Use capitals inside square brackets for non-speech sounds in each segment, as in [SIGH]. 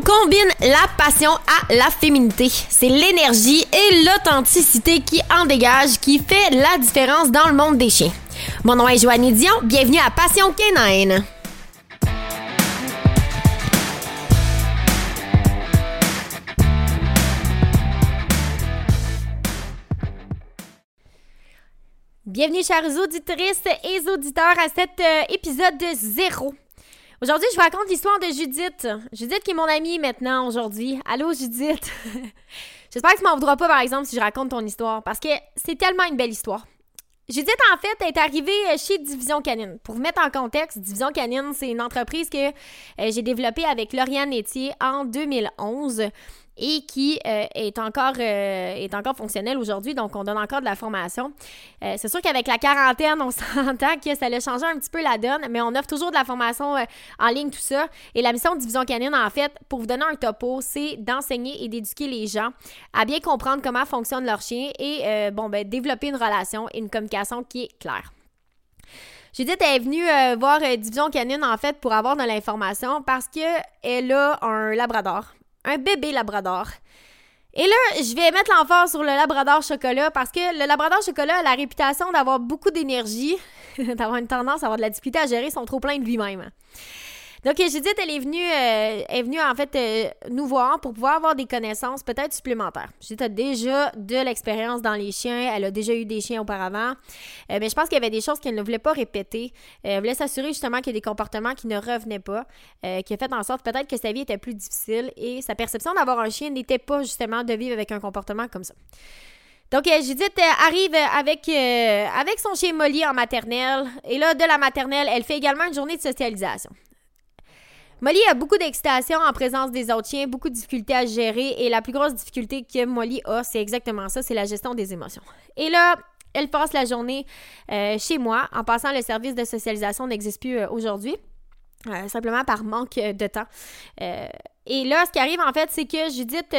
combine la passion à la féminité. C'est l'énergie et l'authenticité qui en dégage qui fait la différence dans le monde des chiens. Mon nom est Joanne Dion, bienvenue à Passion Canine. Bienvenue, chères auditrices et auditeurs, à cet euh, épisode de zéro. Aujourd'hui, je vous raconte l'histoire de Judith. Judith qui est mon amie maintenant aujourd'hui. Allô, Judith? [LAUGHS] J'espère que tu m'en voudras pas, par exemple, si je raconte ton histoire, parce que c'est tellement une belle histoire. Judith, en fait, est arrivée chez Division Canine. Pour vous mettre en contexte, Division Canine, c'est une entreprise que euh, j'ai développée avec Lauriane Etier en 2011 et qui euh, est, encore, euh, est encore fonctionnel aujourd'hui, donc on donne encore de la formation. Euh, c'est sûr qu'avec la quarantaine, on [LAUGHS] s'entend que ça a changé un petit peu la donne, mais on offre toujours de la formation en ligne, tout ça. Et la mission de Division Canine, en fait, pour vous donner un topo, c'est d'enseigner et d'éduquer les gens à bien comprendre comment fonctionne leur chien et, bon, ben, développer une relation et une communication qui est claire. Judith est venue voir Division Canine, en fait, pour avoir de l'information parce qu'elle a un labrador un bébé labrador. Et là, je vais mettre l'emphase sur le labrador chocolat parce que le labrador chocolat a la réputation d'avoir beaucoup d'énergie, [LAUGHS] d'avoir une tendance à avoir de la difficulté à gérer son trop plein de lui-même. Donc, Judith, elle est venue, euh, est venue en fait euh, nous voir pour pouvoir avoir des connaissances peut-être supplémentaires. Judith a déjà de l'expérience dans les chiens, elle a déjà eu des chiens auparavant, euh, mais je pense qu'il y avait des choses qu'elle ne voulait pas répéter. elle voulait s'assurer justement qu'il y a des comportements qui ne revenaient pas, qui a fait en sorte peut-être que sa vie était plus difficile et sa perception d'avoir un chien n'était pas justement de vivre avec un comportement comme ça. Donc, Judith arrive avec, avec son chien Molly en maternelle. Et là, de la maternelle, elle fait également une journée de socialisation. Molly a beaucoup d'excitation en présence des autres chiens, beaucoup de difficultés à gérer et la plus grosse difficulté que Molly a, c'est exactement ça, c'est la gestion des émotions. Et là, elle passe la journée euh, chez moi en passant le service de socialisation n'existe plus euh, aujourd'hui. Euh, simplement par manque de temps. et là, ce qui arrive en fait, c'est que Judith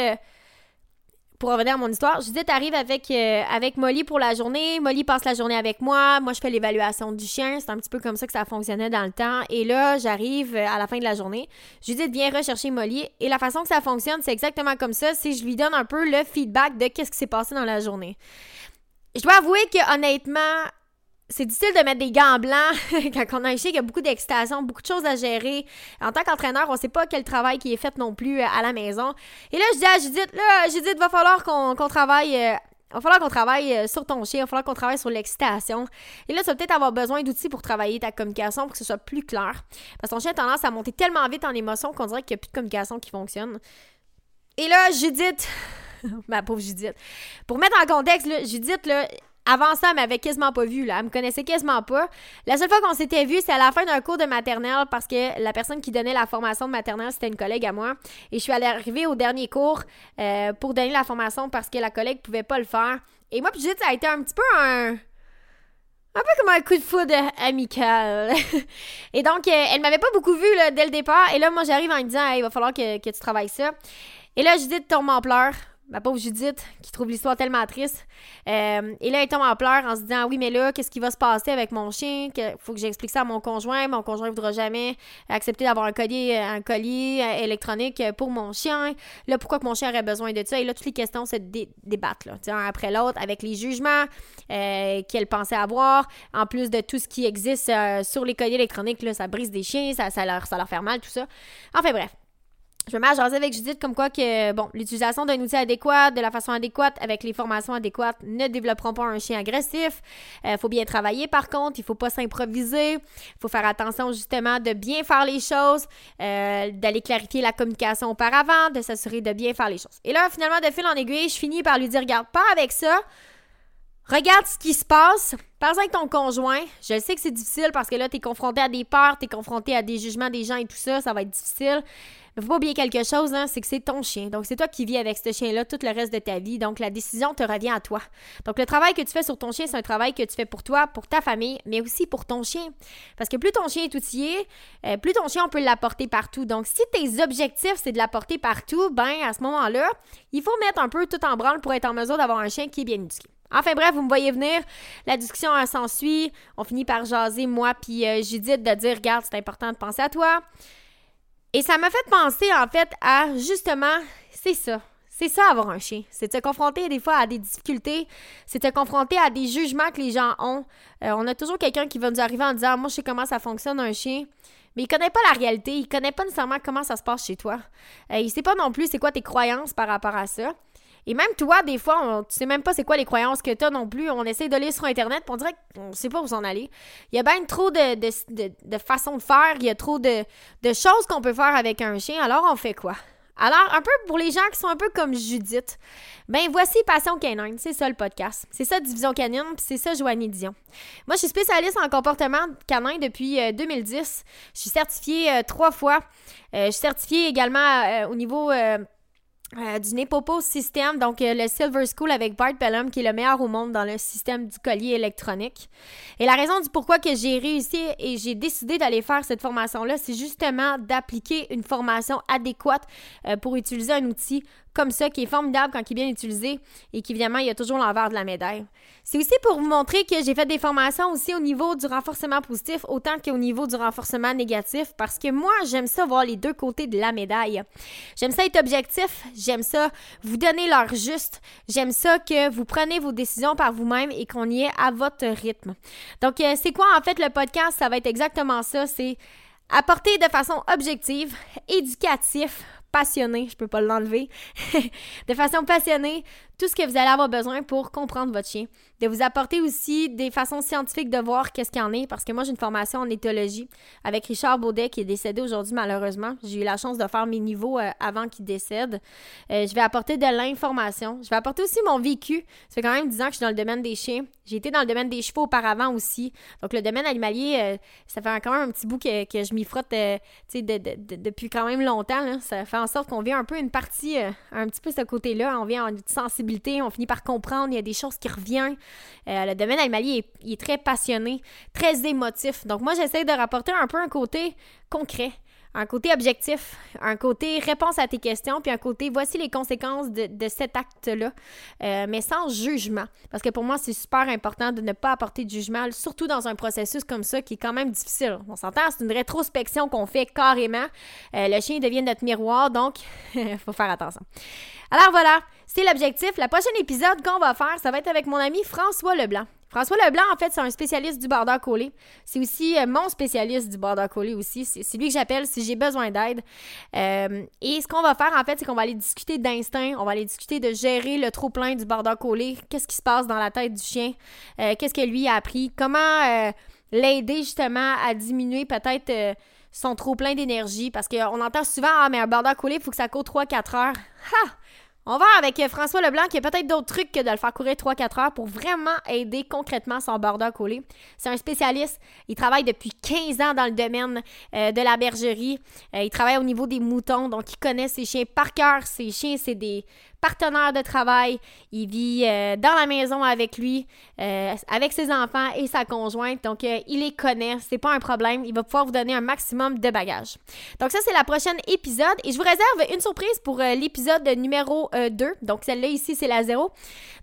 pour revenir à mon histoire, Judith arrive avec, euh, avec Molly pour la journée. Molly passe la journée avec moi. Moi, je fais l'évaluation du chien. C'est un petit peu comme ça que ça fonctionnait dans le temps. Et là, j'arrive à la fin de la journée. Judith vient rechercher Molly. Et la façon que ça fonctionne, c'est exactement comme ça. C'est je lui donne un peu le feedback de qu'est-ce qui s'est passé dans la journée. Je dois avouer que honnêtement, c'est difficile de mettre des gants blancs [LAUGHS] quand on a un chien qui a beaucoup d'excitation, beaucoup de choses à gérer. En tant qu'entraîneur, on sait pas quel travail qui est fait non plus euh, à la maison. Et là, je dis à Judith, là, Judith, va falloir qu'on travaille. Euh, va falloir qu'on travaille euh, sur ton chien, il va falloir qu'on travaille sur l'excitation. Et là, tu vas peut-être avoir besoin d'outils pour travailler ta communication pour que ce soit plus clair. Parce que ton chien a tendance à monter tellement vite en émotion qu'on dirait qu'il n'y a plus de communication qui fonctionne. Et là, Judith, [LAUGHS] ma pauvre Judith, pour mettre en contexte, là, Judith, là, avant ça, elle m'avait quasiment pas vu. Là. Elle me connaissait quasiment pas. La seule fois qu'on s'était vu, c'est à la fin d'un cours de maternelle parce que la personne qui donnait la formation de maternelle, c'était une collègue à moi. Et je suis allée arriver au dernier cours euh, pour donner la formation parce que la collègue pouvait pas le faire. Et moi, puis Judith, ça a été un petit peu un. Un peu comme un coup de foudre amical. [LAUGHS] et donc, euh, elle m'avait pas beaucoup vu dès le départ. Et là, moi, j'arrive en me disant, il va falloir que, que tu travailles ça. Et là, Judith tombe en pleurs ma pauvre Judith, qui trouve l'histoire tellement triste. Euh, et là, elle tombe en pleurs en se disant Oui, mais là, qu'est-ce qui va se passer avec mon chien? Il faut que j'explique ça à mon conjoint. Mon conjoint ne voudra jamais accepter d'avoir un collier, un collier euh, électronique pour mon chien. Là, pourquoi que mon chien aurait besoin de ça? Et là, toutes les questions se débattent, là, un après l'autre, avec les jugements euh, qu'elle pensait avoir. En plus de tout ce qui existe sur les colliers électroniques, là, ça brise des chiens, ça, leur, ça leur fait mal, tout ça. Enfin, bref je me mets à jaser avec Judith comme quoi que, bon, l'utilisation d'un outil adéquat, de la façon adéquate, avec les formations adéquates, ne développeront pas un chien agressif. Il euh, faut bien travailler par contre, il faut pas s'improviser. Il faut faire attention justement de bien faire les choses, euh, d'aller clarifier la communication auparavant, de s'assurer de bien faire les choses. Et là, finalement, de fil en aiguille, je finis par lui dire, regarde, pas avec ça. Regarde ce qui se passe. Parle avec ton conjoint. Je sais que c'est difficile parce que là, tu es confronté à des peurs, tu es confronté à des jugements des gens et tout ça. Ça va être difficile. Mais faut pas oublier quelque chose, hein, c'est que c'est ton chien. Donc, c'est toi qui vis avec ce chien-là tout le reste de ta vie. Donc, la décision te revient à toi. Donc, le travail que tu fais sur ton chien, c'est un travail que tu fais pour toi, pour ta famille, mais aussi pour ton chien. Parce que plus ton chien est outillé, euh, plus ton chien, on peut l'apporter partout. Donc, si tes objectifs, c'est de l'apporter partout, ben, à ce moment-là, il faut mettre un peu tout en branle pour être en mesure d'avoir un chien qui est bien éduqué. Enfin bref, vous me voyez venir. La discussion s'ensuit. On finit par jaser, moi puis euh, Judith, de dire, regarde, c'est important de penser à toi. Et ça m'a fait penser, en fait, à justement, c'est ça. C'est ça avoir un chien. C'est de se confronter des fois à des difficultés. C'est de se confronter à des jugements que les gens ont. Euh, on a toujours quelqu'un qui va nous arriver en disant Moi, je sais comment ça fonctionne un chien. Mais il connaît pas la réalité. Il connaît pas nécessairement comment ça se passe chez toi. Euh, il sait pas non plus c'est quoi tes croyances par rapport à ça. Et même toi, des fois, on, tu sais même pas c'est quoi les croyances que tu as non plus. On essaie de lire sur Internet, pour on dirait qu'on sait pas où s'en aller. Il y a bien trop de, de, de, façons de faire, il y a trop de, de choses qu'on peut faire avec un chien. Alors, on fait quoi? Alors, un peu pour les gens qui sont un peu comme Judith, ben voici Passion Canine, c'est ça le podcast. C'est ça Division Canine, puis c'est ça Joanie Dion. Moi, je suis spécialiste en comportement canin depuis 2010. Euh, je suis certifiée euh, trois fois. Euh, je suis certifiée également au niveau euh, du Nepopo System, donc euh, le Silver School avec Bart Bellum, qui est le meilleur au monde dans le système du collier électronique. Et la raison du pourquoi que j'ai réussi et j'ai décidé d'aller faire cette formation-là, c'est justement d'appliquer une formation adéquate euh, pour utiliser un outil comme ça, qui est formidable quand il est bien utilisé et qu'évidemment, il y a toujours l'envers de la médaille. C'est aussi pour vous montrer que j'ai fait des formations aussi au niveau du renforcement positif autant qu'au niveau du renforcement négatif parce que moi, j'aime ça voir les deux côtés de la médaille. J'aime ça être objectif, j'aime ça vous donner l'heure juste, j'aime ça que vous prenez vos décisions par vous-même et qu'on y est à votre rythme. Donc, euh, c'est quoi en fait le podcast? Ça va être exactement ça, c'est apporter de façon objective, éducatif, passionné, je peux pas l'enlever, [LAUGHS] de façon passionnée, tout ce que vous allez avoir besoin pour comprendre votre chien. De vous apporter aussi des façons scientifiques de voir qu'est-ce qu'il y en est, parce que moi j'ai une formation en éthologie avec Richard Baudet qui est décédé aujourd'hui malheureusement. J'ai eu la chance de faire mes niveaux euh, avant qu'il décède. Euh, je vais apporter de l'information. Je vais apporter aussi mon vécu. Ça fait quand même 10 ans que je suis dans le domaine des chiens. J'ai été dans le domaine des chevaux auparavant aussi. Donc le domaine animalier, euh, ça fait quand même un petit bout que, je m'y frotte depuis quand même longtemps. Ça fait en sorte qu'on vient un peu une partie, un petit peu ce côté-là. On vient en sensibilité on finit par comprendre, il y a des choses qui reviennent. Euh, le domaine animalier est, est, très passionné, très émotif. Donc moi, j'essaie de rapporter un peu un côté concret un côté objectif, un côté réponse à tes questions, puis un côté voici les conséquences de, cet acte-là, euh, mais sans jugement. Parce que pour moi, c'est super important de ne pas apporter de jugement, surtout dans un processus comme ça qui est quand même difficile. On s'entend, c'est une rétrospection qu'on fait carrément. Euh, le chien devient notre miroir, donc il [LAUGHS] faut faire attention. Alors voilà, c'est l'objectif. Le prochain épisode qu'on va faire, ça va être avec mon ami François Leblanc. François Leblanc, en fait, c'est un spécialiste du border collé. C'est aussi euh, mon spécialiste du border collé aussi. C'est lui que j'appelle si j'ai besoin d'aide. Euh, et ce qu'on va faire, en fait, c'est qu'on va aller discuter d'instinct. On va aller discuter de gérer le trop-plein du border collé. Qu'est-ce qui se passe dans la tête du chien? Euh, qu'est-ce que lui a appris? Comment l'aider justement à diminuer peut-être son trop-plein d'énergie? Parce qu'on entend souvent, ah, mais un border collé, il faut que ça court 3-4 heures. Ha! On va avec François Leblanc qui a peut-être d'autres trucs que de le faire courir 3-4 heures pour vraiment aider concrètement son border collé. C'est un spécialiste. Il travaille depuis 15 ans dans le domaine euh, de la bergerie. Euh, il travaille au niveau des moutons, donc il connaît ses chiens par cœur. Ses chiens, c'est des partenaire de travail. Il vit euh, dans la maison avec lui, euh, avec ses enfants et sa conjointe. Donc, euh, il les connaît. C'est pas un problème. Il va pouvoir vous donner un maximum de bagages. Donc, ça, c'est la prochaine épisode. Et je vous réserve une surprise pour l'épisode numéro 2. Donc, celle-là ici, c'est la zéro.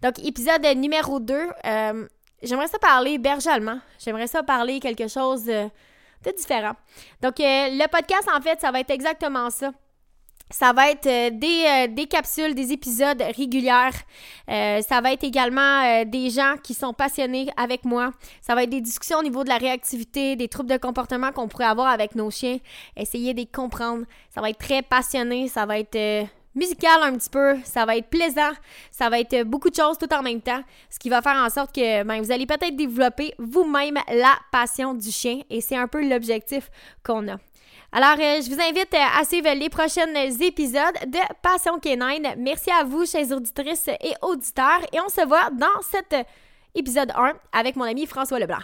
Donc, épisode numéro 2. J'aimerais ça parler berger allemand. J'aimerais ça parler quelque chose de différent. Donc, le podcast, en fait, ça va être exactement ça. Ça va être euh, des, euh, des, capsules, des épisodes réguliers. Euh, ça va être également des gens qui sont passionnés avec moi. Ça va être des discussions au niveau de la réactivité, des troubles de comportement qu'on pourrait avoir avec nos chiens. Essayer de comprendre. Ça va être très passionné. Ça va être musical un petit peu. Ça va être plaisant. Ça va être beaucoup de choses tout en même temps. Ce qui va faire en sorte que ben, vous allez peut-être développer vous-même la passion du chien. Et c'est un peu l'objectif qu'on a. Alors, euh, je vous invite euh, à suivre les prochains épisodes de Passion Canine. Merci à vous, chers auditrices et auditeurs. Et on se voit dans cet épisode 1 avec mon ami François Leblanc.